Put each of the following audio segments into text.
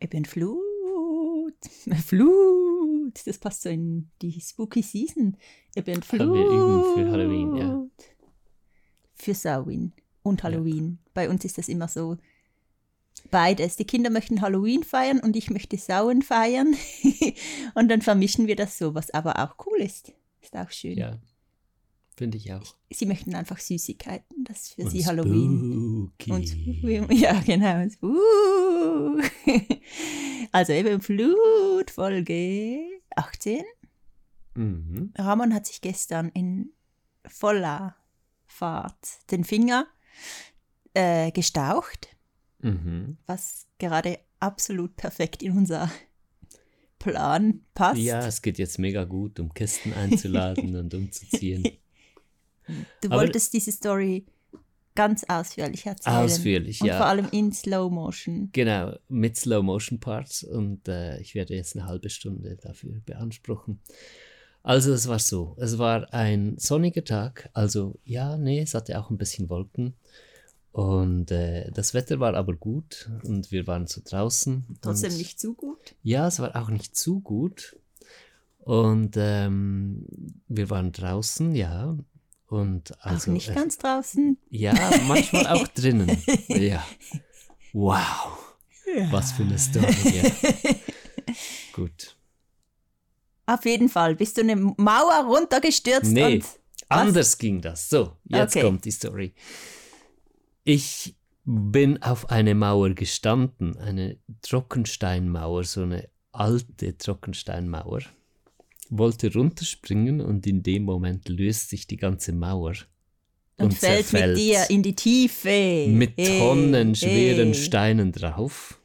Eben Flut. Flut. Das passt so in die Spooky Season. Flut. Haben wir üben für Halloween, ja. Für Samhain und Halloween. Bei uns ist das immer so beides. Die Kinder möchten Halloween feiern und ich möchte Samhain feiern. und dann vermischen wir das so, was aber auch cool ist. Ist auch schön. Ja. Finde ich auch. Sie möchten einfach Süßigkeiten, das ist für Und sie Halloween. spooky. Und spooky. ja, genau. Also eben Flut, Folge 18. Mhm. Ramon hat sich gestern in voller Fahrt den Finger äh, gestaucht, Mhm. was gerade absolut perfekt in unser Plan passt. Ja, es geht jetzt mega gut, um Kisten einzuladen und umzuziehen. Du aber- wolltest diese Story ganz ausführlich erzählen. Ausführlich, Und ja. vor allem in Slow Motion. Genau, mit Slow-Motion-Parts und äh, ich werde jetzt eine halbe Stunde dafür beanspruchen. Also es war so, es war ein sonniger Tag, also ja, nee, es hatte auch ein bisschen Wolken und äh, das Wetter war aber gut und wir waren so draußen. Trotzdem und, nicht zu gut. Ja, es war auch nicht zu gut und ähm, wir waren draußen, ja. Und also auch nicht ganz draußen. ja, manchmal auch drinnen. Ja. Wow. Was für eine Story. Ja. Gut. Auf jeden Fall bist du eine Mauer runtergestürzt Nee, und anders ging das. So, jetzt Okay. kommt die Story. Ich bin auf eine Mauer gestanden, eine Trockensteinmauer, so eine alte Trockensteinmauer. Wollte runterspringen und in dem Moment löst sich die ganze Mauer und, fällt zerfällt. mit dir in die Tiefe. mit Hey, tonnenschweren hey. Steinen drauf.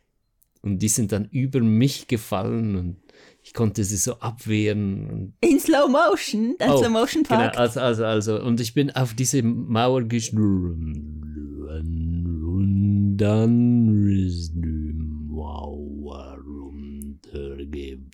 Und die sind dann über mich gefallen und ich konnte sie so abwehren. Und, In Slow Motion, dein Oh, Slow Motion genau, Park. also, also, also. Und ich bin auf diese Mauer geschnurren. Und dann ist die Mauer runtergefallen.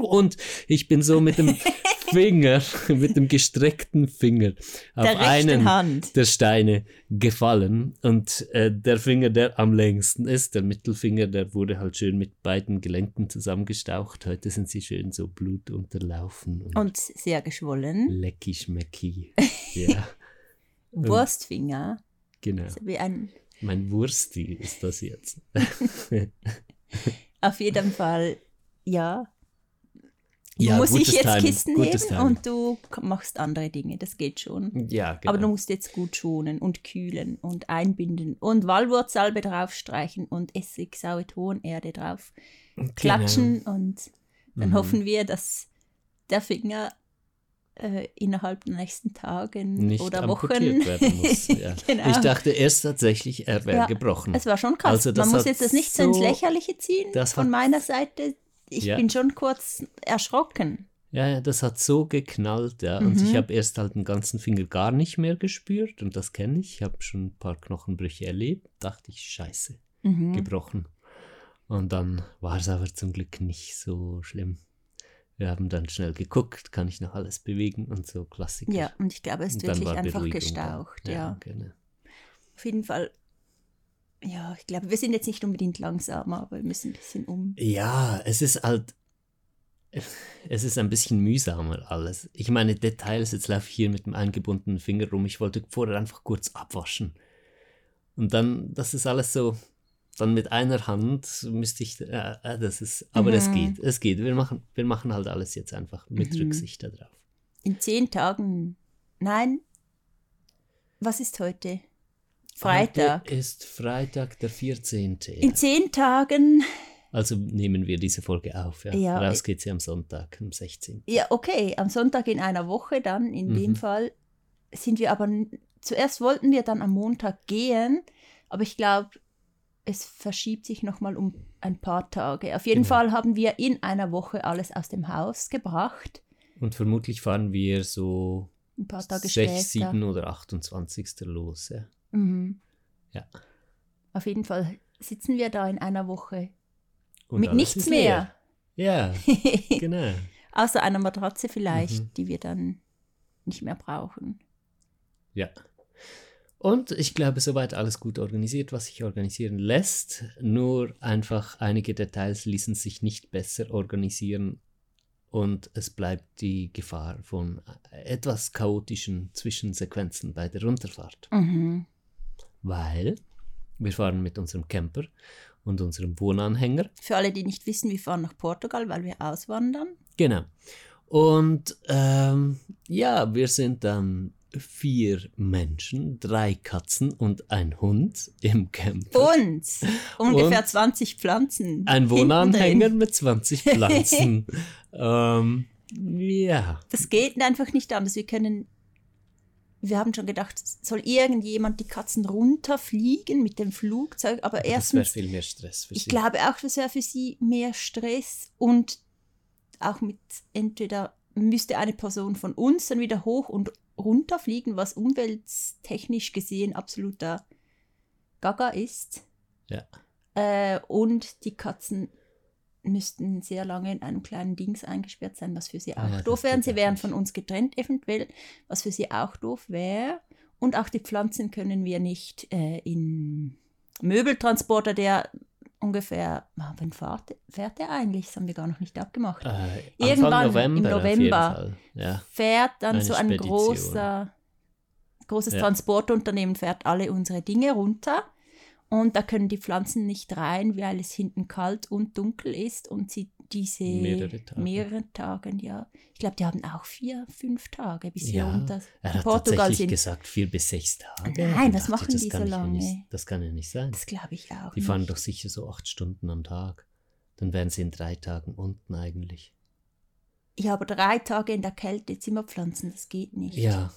Und ich bin so mit dem Finger, mit dem gestreckten Finger auf einen Hand. der Steine gefallen und äh, der Finger, der am längsten ist, der Mittelfinger, der wurde halt schön mit beiden Gelenken zusammengestaucht. Heute sind sie schön so blutunterlaufen und, Und sehr geschwollen. lecky schmecky. ja, Wurstfinger. genau. Wie ein, Mein Wursti ist das jetzt. auf jeden Fall, ja. Ja, muss ich jetzt Timing, Kisten heben und du machst andere Dinge. Das geht schon. Ja, genau. Aber du musst jetzt gut schonen und kühlen und einbinden und Walwurzsalbe draufstreichen und Essig, saure Tonerde drauf klatschen und dann Mhm. hoffen wir, dass der Finger äh, innerhalb der nächsten Tagen nicht oder Wochen. werden muss. Ja. Genau. Ich dachte erst tatsächlich, er wäre Ja, gebrochen. Es war schon krass. Also Man muss jetzt das nicht so ins Lächerliche ziehen von meiner Seite. Ich Ja. bin schon kurz erschrocken. Ja, ja, das hat so geknallt, ja. Und ich Mhm. habe erst halt den ganzen Finger gar nicht mehr gespürt und das kenne ich. Ich habe schon ein paar Knochenbrüche erlebt. Dachte ich, scheiße, Mhm. gebrochen. Und dann war es aber zum Glück nicht so schlimm. Wir haben dann schnell geguckt, kann ich noch alles bewegen und so Klassiker. Ja, und ich glaube, es ist wirklich einfach Beruhigung gestaucht. da. Ja, genau. auf jeden Fall. Ja, ich glaube, wir sind jetzt nicht unbedingt langsamer, aber wir müssen ein bisschen um. Ja, es ist halt. Es ist ein bisschen mühsamer alles. Ich meine, Details, jetzt laufe ich hier mit dem eingebundenen Finger rum. Ich wollte vorher einfach kurz abwaschen. Und dann, das ist alles so. Dann mit einer Hand müsste ich. Äh, äh, das ist. Aber es Mhm. geht. Es geht. Wir machen, wir machen halt alles jetzt einfach mit Mhm. Rücksicht darauf. In zehn Tagen. Nein. Was ist heute? Freitag. Heute ist Freitag, der 14. In zehn Tagen. Also nehmen wir diese Folge auf. Ja. Ja, Raus geht sie am Sonntag, am 16. Ja, okay, am Sonntag in einer Woche dann, in Mhm. dem Fall, sind wir aber. Zuerst wollten wir dann am Montag gehen, aber ich glaube, es verschiebt sich nochmal um ein paar Tage. Auf jeden Genau. Fall haben wir in einer Woche alles aus dem Haus gebracht. Und vermutlich fahren wir so Ein paar Tage 6, später. 7 oder 28. los. Ja. Mhm. Ja. Auf jeden Fall sitzen wir da in einer Woche Und mit nichts mehr. Ja, genau. Außer einer Matratze vielleicht, Mhm. die wir dann nicht mehr brauchen. Ja. Und ich glaube, soweit alles gut organisiert, was sich organisieren lässt. Nur einfach einige Details ließen sich nicht besser organisieren und es bleibt die Gefahr von etwas chaotischen Zwischensequenzen bei der Runterfahrt. Mhm. Weil wir fahren mit unserem Camper und unserem Wohnanhänger. Für alle, die nicht wissen, wir fahren nach Portugal, weil wir auswandern. Genau. Und ähm, ja, wir sind dann vier Menschen, drei Katzen und ein Hund im Camper. Und ungefähr 20 Pflanzen. Ein Wohnanhänger mit 20 Pflanzen. ähm, ja. Das geht einfach nicht anders. Wir können. Wir haben schon gedacht, soll irgendjemand die Katzen runterfliegen mit dem Flugzeug? Aber Das wäre erstens, viel mehr Stress für ich sie. glaube auch, das wäre für sie mehr Stress und auch mit entweder müsste eine Person von uns dann wieder hoch und runter fliegen, was umwelttechnisch gesehen absoluter Gaga ist. Ja. Äh, und die Katzen müssten sehr lange in einem kleinen Dings eingesperrt sein, was für sie auch Ah ja, das doof wäre. Sie wären von uns getrennt eventuell, was für sie auch doof wäre. Und auch die Pflanzen können wir nicht äh, in Möbeltransporter, der ungefähr, wann fährt, fährt der eigentlich? Das haben wir gar noch nicht abgemacht. Äh, Irgendwann Anfang im November, November. Ja. fährt dann Eine so ein Spedition. großer, großes Ja. Transportunternehmen, fährt alle unsere Dinge runter. Und da können die Pflanzen nicht rein, weil es hinten kalt und dunkel ist und sie diese Mehrere Tage. mehreren Tagen, ja. Ich glaube, die haben auch vier, fünf Tage, bis Ja, runter Er hat Portugal tatsächlich sind. gesagt, vier bis sechs Tage. Nein, was machen das die so lange? Nicht, das kann ja nicht sein. Das glaube ich auch. Die fahren nicht. doch sicher so acht Stunden am Tag. Dann wären sie in drei Tagen unten eigentlich. Ja, aber drei Tage in der Kälte Zimmerpflanzen, das geht nicht. Ja,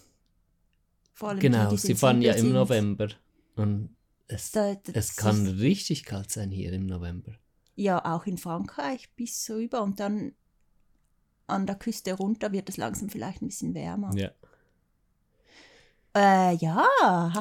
Vor allem genau. die, die Sie fahren ja im. November. Und es, Da, es kann richtig kalt sein hier im November. Ja, auch in Frankreich bis rüber und dann an der Küste runter wird es langsam vielleicht ein bisschen wärmer. Ja. Äh, ja.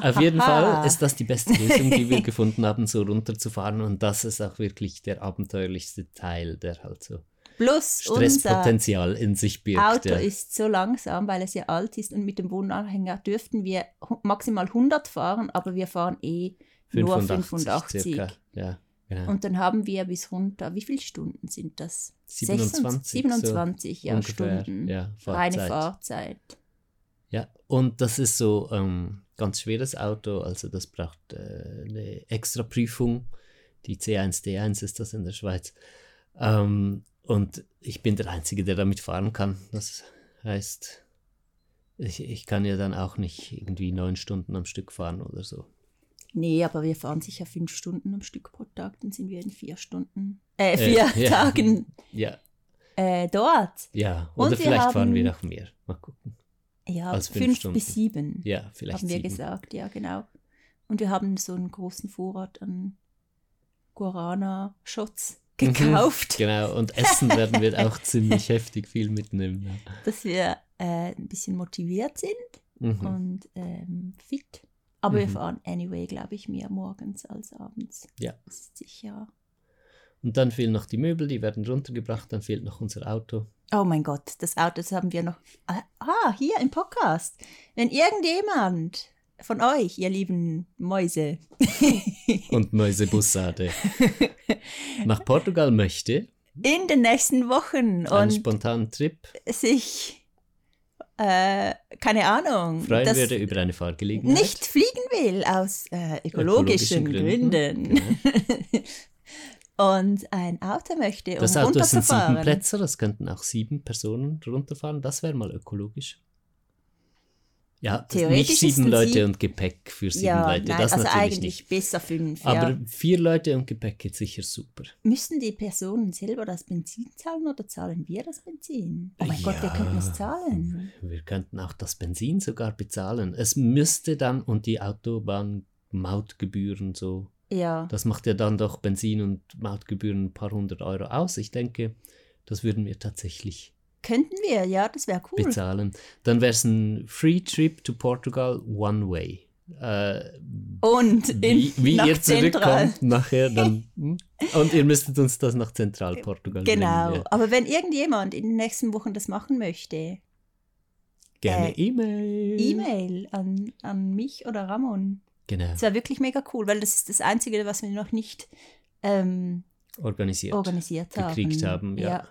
Auf jeden. Fall ist das die beste Lösung, die wir gefunden haben, so runterzufahren. Und das ist auch wirklich der abenteuerlichste Teil, der halt so Plus Stresspotenzial in sich birgt. Auto ja. ist so langsam, weil es ja alt ist und mit dem Wohnanhänger dürften wir maximal 100 fahren, aber wir fahren eh nur 85. circa. Ja, genau. Und dann haben wir bis runter, wie viele Stunden sind das? 27, 27 so ja, ungefähr, Stunden. ja, Reine Fahrzeit. Fahrzeit. Ja, und das ist so ähm, ganz schweres Auto, also das braucht äh, eine extra Prüfung. Die C1D1 ist das in der Schweiz. Ähm, und ich bin der Einzige, der damit fahren kann. Das heißt, ich, ich kann ja dann auch nicht irgendwie neun Stunden am Stück fahren oder so. Nee, aber wir fahren sicher fünf Stunden am Stück pro Tag, dann sind wir in vier Stunden, äh, Äh, vier ja. Tagen Ja, äh, dort. ja. Und Oder wir vielleicht fahren haben- wir noch mehr. Mal gucken. Ja, Als fünf fünf, bis sieben, Ja, vielleicht haben wir sieben. gesagt, ja, genau. Und wir haben so einen großen Vorrat an Guarana-Shots Mhm, gekauft, Genau, und essen werden wir auch ziemlich heftig viel mitnehmen. Dass wir äh, ein bisschen motiviert sind Mhm. und ähm, fit. Aber wir Mhm. fahren anyway, glaube ich, mehr morgens als abends. Ja. Das ist sicher. Und dann fehlen noch die Möbel, die werden runtergebracht, dann fehlt noch unser Auto. Oh mein Gott, das Auto, das haben wir noch. Ah, Ah, hier im Podcast. Wenn irgendjemand von euch, ihr lieben Mäuse, Und Mäusebussade nach Portugal möchte, in den nächsten Wochen einen spontanen Trip, sich, äh, keine Ahnung, freuen das würde über eine Fahrgelegenheit. nicht fliegen will aus äh, ökologischen, Gründen, Genau. und ein Auto möchte, um Das Auto ist ein runterzufahren. Siebenplätzer, das könnten auch sieben Personen runterfahren, das wäre mal ökologisch. Ja, nicht sieben Leute und Gepäck für sieben ja, Leute, nein, das also natürlich eigentlich nicht. besser fünf. Aber ja. vier Leute und Gepäck geht sicher super. Müssen die Personen selber das Benzin zahlen oder zahlen wir das Benzin? Oh mein Gott, wir Ja. könnten es zahlen. Wir könnten auch das Benzin sogar bezahlen. Es müsste dann und die Autobahnmautgebühren so. Ja. Das macht ja dann doch Benzin und Mautgebühren ein paar hundert Euro aus. Ich denke, das würden wir tatsächlich Könnten wir, ja, das wäre cool. bezahlen. Dann wäre es ein Free Trip to Portugal One Way. Äh, Und in, wie wie nach ihr Zentral. zurückkommt nachher, dann. hm? und ihr müsstet uns das nach Zentralportugal Genau. bringen. Ja. Aber wenn irgendjemand in den nächsten Wochen das machen möchte, Gerne Äh, E-Mail. E-Mail an, an mich oder Ramon. Genau. Das wäre wirklich mega cool, weil das ist das Einzige, was wir noch nicht ähm, Organisiert. organisiert haben. Gekriegt haben, ja.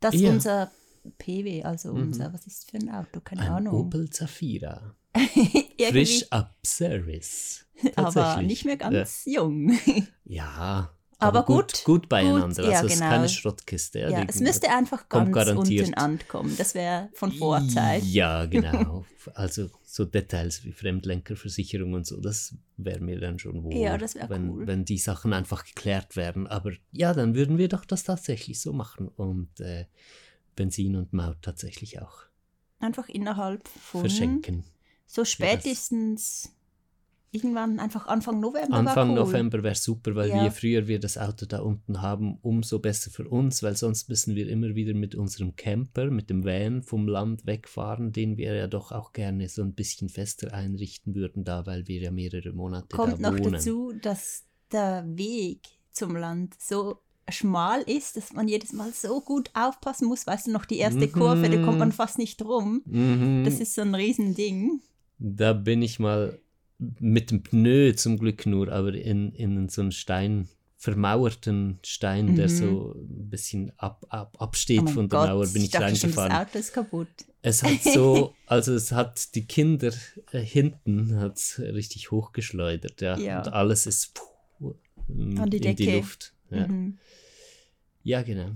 Das Ja. unser PW, also Mhm. unser, was ist für ein Auto? Keine Ein Ahnung. Opel Zafira. Frisch ab Service. aber nicht mehr ganz jung. Ja. Aber gut, gut, gut beieinander. gut, ja, also es ist genau. keine Schrottkiste. Ja, die- es müsste einfach ganz unten ankommen. Das wäre von Vorzeit. Ja, genau. Also so Details wie Fremdlenkerversicherung und so, das wäre mir dann schon wohl. Ja, das wenn, cool. Wenn die Sachen einfach geklärt werden. Aber ja, dann würden wir doch das tatsächlich so machen und äh, Benzin und Maut tatsächlich auch Einfach innerhalb von verschenken. so spätestens irgendwann einfach Anfang November. Anfang cool. November wäre super, weil Ja. je früher wir das Auto da unten haben, umso besser für uns, weil sonst müssen wir immer wieder mit unserem Camper, mit dem Van vom Land wegfahren, den wir ja doch auch gerne so ein bisschen fester einrichten würden, da weil wir ja mehrere Monate Kommt da noch wohnen. dazu, dass der Weg zum Land so schmal ist, dass man jedes Mal so gut aufpassen muss. Weißt du noch, die erste Mhm. Kurve, da kommt man fast nicht rum. Mhm. Das ist so ein Riesending. Da bin ich mal mit dem Pneu zum Glück nur, aber in, in so einen Stein, vermauerten Stein, der Mhm. so ein bisschen ab, ab, absteht Oh von der Gott, Mauer, bin ich, schon, reingefahren. Das Auto ist kaputt. Es hat so, also es hat die Kinder äh, hinten hat's richtig hochgeschleudert, ja. Ja. Und alles ist puh, ähm, An die in die Decke. Luft. Ja. Mhm. ja, genau.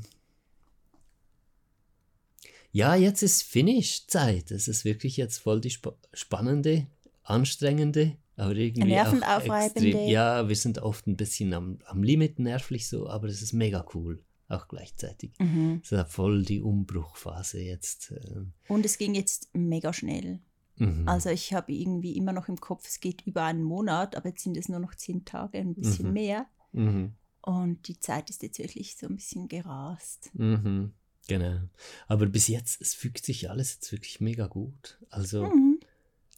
Ja, jetzt ist Finish-Zeit. Es ist wirklich jetzt voll die spa spannende, anstrengende, aber irgendwie Nervend auch aufreibende. extrem. Ja, wir sind oft ein bisschen am, am Limit nervlich so, aber es ist mega cool, auch gleichzeitig. Mhm. Es ist ja voll die Umbruchphase jetzt. ähm, Und es ging jetzt mega schnell. mhm. Also ich habe irgendwie immer noch im Kopf, es geht über einen Monat, aber jetzt sind es nur noch zehn Tage, ein bisschen Mhm. mehr. Mhm. Und die Zeit ist jetzt wirklich so ein bisschen gerast. Mhm. Genau. Aber bis jetzt, es fügt sich alles jetzt wirklich mega gut. Also, Mhm.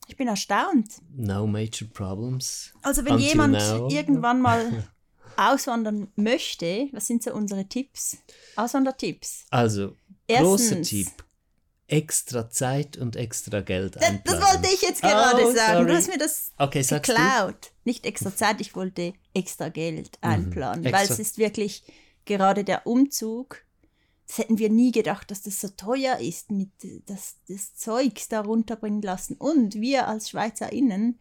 Ich bin erstaunt. no major problems. Also wenn Until jemand now. irgendwann mal auswandern möchte, was sind so unsere Tipps? Auswandertipps. Also, großer Tipp. Extra Zeit und extra Geld Das, einplanen. das wollte ich jetzt gerade Oh, sagen. sorry. Du hast mir das Okay, geklaut. Nicht extra Zeit, ich wollte extra Geld einplanen, weil Mhm. Extra- es ist wirklich gerade der Umzug. Das hätten wir nie gedacht, dass das so teuer ist, mit das, das Zeugs da runterbringen lassen. Und wir als SchweizerInnen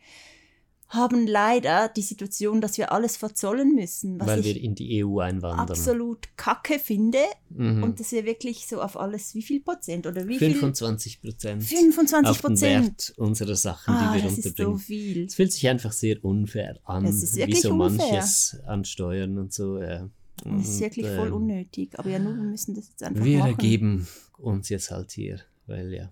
haben leider die Situation, dass wir alles verzollen müssen, was Weil ich wir in die EU einwandern. absolut kacke finde. Mhm. Und dass wir wirklich so auf alles, wie viel Prozent oder wie viel? 25 Prozent 25 auf den Prozent. Wert unserer Sachen, Ah, die wir das ist so unterbringen. viel. Es fühlt sich einfach sehr unfair an, Es ist wie so unfair. manches an Steuern und so. Ja. Das ist Und, wirklich voll ähm, unnötig. Aber ja, nur wir müssen das jetzt einfach Wir machen. ergeben uns jetzt halt hier, weil ja,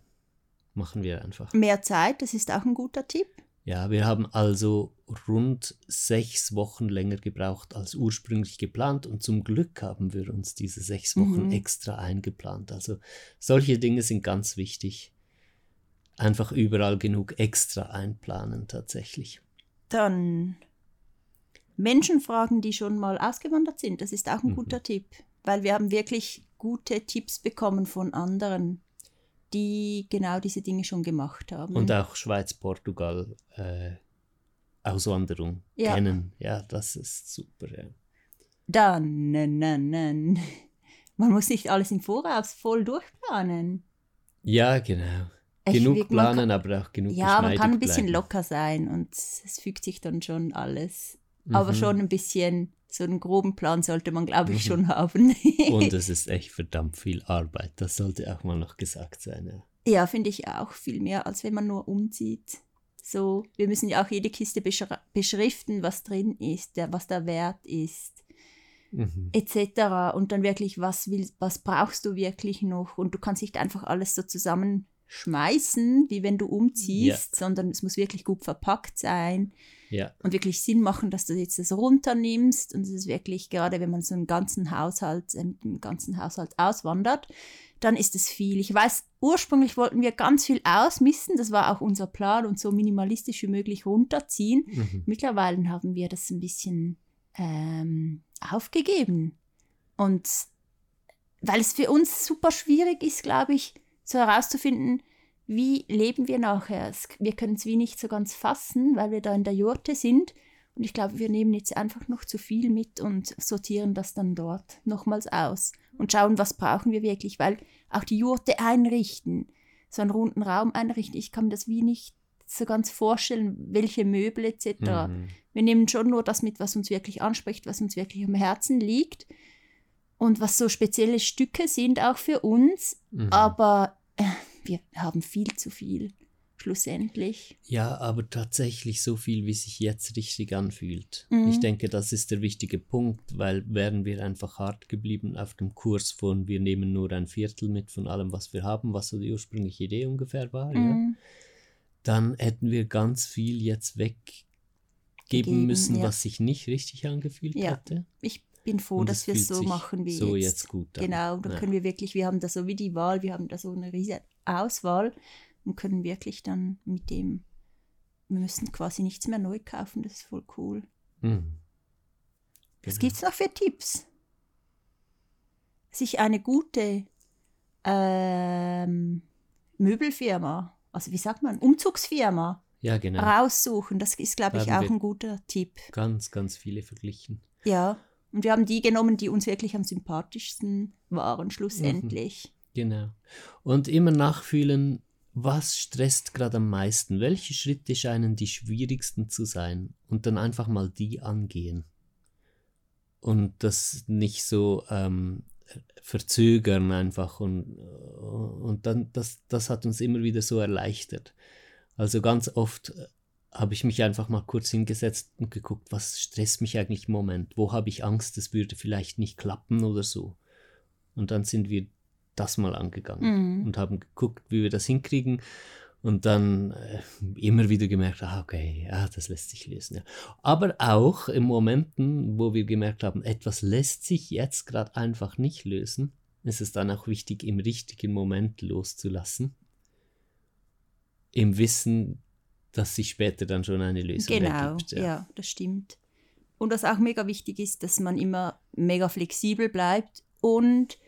machen wir einfach. Mehr Zeit, das ist auch ein guter Tipp. Ja, wir haben also rund sechs Wochen länger gebraucht als ursprünglich geplant und zum Glück haben wir uns diese sechs Wochen Mhm. extra eingeplant. Also solche Dinge sind ganz wichtig. Einfach überall genug extra einplanen tatsächlich. Dann Menschen fragen, die schon mal ausgewandert sind. Das ist auch ein Mhm. guter Tipp. Weil wir haben wirklich gute Tipps bekommen von anderen, die genau diese Dinge schon gemacht haben. Und auch Schweiz, Portugal, äh, Auswanderung Ja. kennen. Ja, das ist super. Ja. Dann, nein, nein, nein. Man muss nicht alles im Voraus voll durchplanen. ja, genau. Ich genug man planen, aber auch genug Ja, man kann ein bisschen bleiben. locker sein und es fügt sich dann schon alles. Aber Mhm. schon ein bisschen, so einen groben Plan sollte man, glaube ich, Mhm. schon haben. Und es ist echt verdammt viel Arbeit. Das sollte auch mal noch gesagt sein. Ja. ja, finde ich auch viel mehr, als wenn man nur umzieht. So, wir müssen ja auch jede Kiste beschri beschriften, was drin ist, der, was der Wert ist, Mhm. etc. Und dann wirklich, was, will, was brauchst du wirklich noch? Und du kannst nicht einfach alles so zusammenschmeißen, wie wenn du umziehst, sondern es muss wirklich gut verpackt sein. ja. und wirklich Sinn machen, dass du jetzt das runternimmst und es ist wirklich, gerade wenn man so einen ganzen Haushalt, äh, mit dem ganzen Haushalt auswandert, dann ist es viel. Ich weiß, ursprünglich wollten wir ganz viel ausmisten, das war auch unser Plan und so minimalistisch wie möglich runterziehen. Mhm. Mittlerweile haben wir das ein bisschen ähm, aufgegeben. Und weil es für uns super schwierig ist, glaube ich, so herauszufinden, wie leben wir nachher? Wir können es wie nicht so ganz fassen, weil wir da in der Jurte sind. Und ich glaube, wir nehmen jetzt einfach noch zu viel mit und sortieren das dann dort nochmals aus und schauen, was brauchen wir wirklich, weil auch die Jurte einrichten, so einen runden Raum einrichten, ich kann mir das wie nicht so ganz vorstellen, welche Möbel etc. Mhm. Wir nehmen schon nur das mit, was uns wirklich anspricht, was uns wirklich am Herzen liegt und was so spezielle Stücke sind auch für uns, mhm. aber äh, wir haben viel zu viel schlussendlich. Ja, aber tatsächlich so viel, wie sich jetzt richtig anfühlt. Mhm. Ich denke, das ist der wichtige Punkt, weil wären wir einfach hart geblieben auf dem Kurs von wir nehmen nur ein Viertel mit von allem, was wir haben, was so die ursprüngliche Idee ungefähr war, mhm. ja, dann hätten wir ganz viel jetzt weggeben Geben, müssen, ja. was sich nicht richtig angefühlt ja. hatte. Ich bin froh, Und dass wir es so machen wie so jetzt. jetzt gut an. Genau, dann ja. können wir wirklich, wir haben da so wie die Wahl, wir haben da so eine riesige Auswahl und können wirklich dann mit dem, wir müssen quasi nichts mehr neu kaufen, das ist voll cool. Mhm. Was genau. gibt es noch für Tipps? Sich eine gute ähm, Möbelfirma, also wie sagt man, Umzugsfirma ja, genau. raussuchen. Das ist, glaube ich, auch ein guter Tipp. Ganz, ganz viele verglichen. Ja, und wir haben die genommen, die uns wirklich am sympathischsten waren, schlussendlich. Mhm. Genau. Und immer nachfühlen, was stresst gerade am meisten? Welche Schritte scheinen die schwierigsten zu sein? Und dann einfach mal die angehen. Und das nicht so ähm, verzögern einfach. Und, und dann, das, das hat uns immer wieder so erleichtert. Also ganz oft äh, habe ich mich einfach mal kurz hingesetzt und geguckt, was stresst mich eigentlich im Moment? Wo habe ich Angst, es würde vielleicht nicht klappen oder so? Und dann sind wir das mal angegangen mhm. und haben geguckt, wie wir das hinkriegen. Und dann äh, immer wieder gemerkt, ah, okay, ja, das lässt sich lösen. Ja. Aber auch in Momenten, wo wir gemerkt haben, etwas lässt sich jetzt gerade einfach nicht lösen, ist es dann auch wichtig, im richtigen Moment loszulassen. Im Wissen, dass sich später dann schon eine Lösung genau, ergibt. Genau, ja. ja, das stimmt. Und was auch mega wichtig ist, dass man immer mega flexibel bleibt und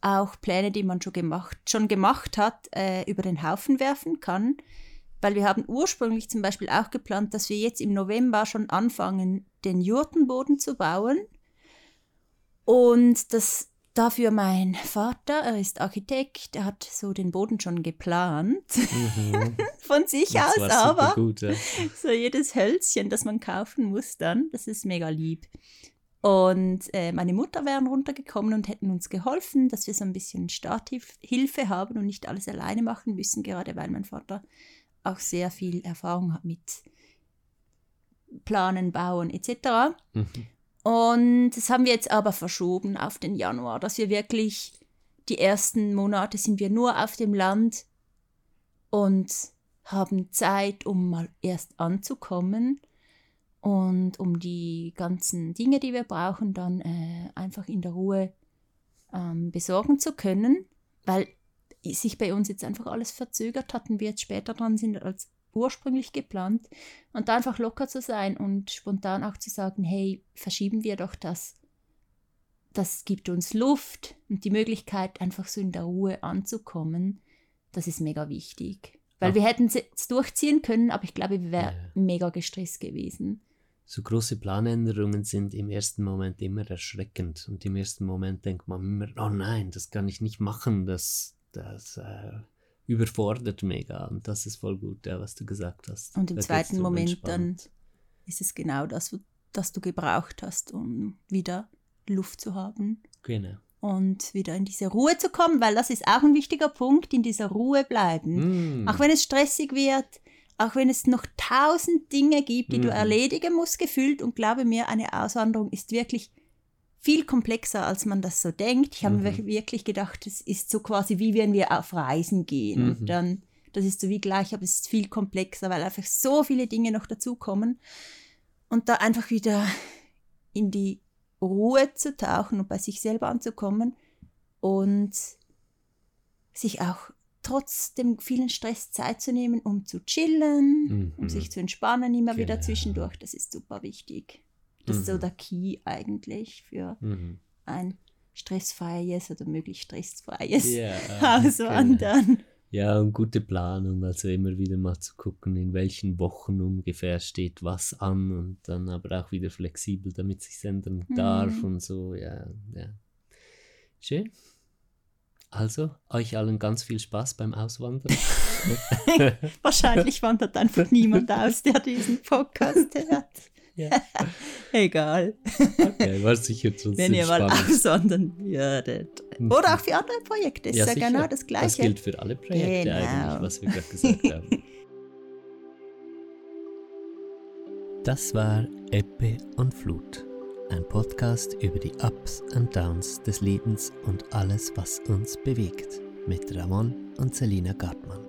auch Pläne, die man schon gemacht, schon gemacht hat, äh, über den Haufen werfen kann. Weil wir haben ursprünglich zum Beispiel auch geplant, dass wir jetzt im November schon anfangen, den Jurtenboden zu bauen. Und das dafür mein Vater, er ist Architekt, er hat so den Boden schon geplant. Mhm. Von sich das aus aber. Gut, ja. So jedes Hölzchen, das man kaufen muss dann, das ist mega lieb. Und äh, meine Mutter wären runtergekommen und hätten uns geholfen, dass wir so ein bisschen Starthilfe haben und nicht alles alleine machen müssen, gerade weil mein Vater auch sehr viel Erfahrung hat mit Planen, Bauen etc. Mhm. Und das haben wir jetzt aber verschoben auf den Januar, dass wir wirklich die ersten Monate sind wir nur auf dem Land und haben Zeit, um mal erst anzukommen und um die ganzen Dinge, die wir brauchen, dann äh, einfach in der Ruhe ähm, besorgen zu können, weil sich bei uns jetzt einfach alles verzögert hat und wir jetzt später dran sind als ursprünglich geplant und da einfach locker zu sein und spontan auch zu sagen, hey, verschieben wir doch das. Das gibt uns Luft und die Möglichkeit, einfach so in der Ruhe anzukommen. Das ist mega wichtig. Weil Ach. wir hätten es jetzt durchziehen können, aber ich glaube, wir wären ja. mega gestresst gewesen so große Planänderungen sind im ersten Moment immer erschreckend. Und im ersten Moment denkt man immer, oh nein, das kann ich nicht machen, das, das äh, überfordert mega. Und das ist voll gut, ja, was du gesagt hast. Und im das zweiten Moment entspannt. dann ist es genau das, was du gebraucht hast, um wieder Luft zu haben. Genau. Und wieder in diese Ruhe zu kommen, weil das ist auch ein wichtiger Punkt, in dieser Ruhe bleiben. Mm. Auch wenn es stressig wird, auch wenn es noch tausend Dinge gibt, die mhm. du erledigen musst, gefühlt. Und glaube mir, eine Auswanderung ist wirklich viel komplexer, als man das so denkt. Ich habe mhm. mir wirklich gedacht, es ist so quasi wie wenn wir auf Reisen gehen. Mhm. Und dann, das ist so wie gleich, aber es ist viel komplexer, weil einfach so viele Dinge noch dazukommen. Und da einfach wieder in die Ruhe zu tauchen und bei sich selber anzukommen und sich auch trotz dem vielen Stress Zeit zu nehmen, um zu chillen, mhm. um sich zu entspannen, immer genau. wieder zwischendurch. Das ist super wichtig. Das mhm. ist so mhm. der Key eigentlich für mhm. ein stressfreies oder möglichst stressfreies yeah, Auswandern. Genau. Ja, und gute Planung, also immer wieder mal zu gucken, in welchen Wochen ungefähr steht was an und dann aber auch wieder flexibel, damit sich ändern darf Mhm. und so, ja, ja. Schön. Also, euch allen ganz viel Spaß beim Auswandern. Wahrscheinlich wandert einfach niemand aus, der diesen Podcast hört. Ja. Egal, Okay, war sicher trotzdem wenn ihr mal spannend. auswandern würdet. Oder auch für andere Projekte, ist ja, sicher. genau das Gleiche. Das gilt für alle Projekte Genau. eigentlich, was wir gerade gesagt haben. Das war Ebbe und Flut, ein Podcast über die Ups und Downs des Lebens und alles, was uns bewegt, mit Ramon und Selina Gartmann.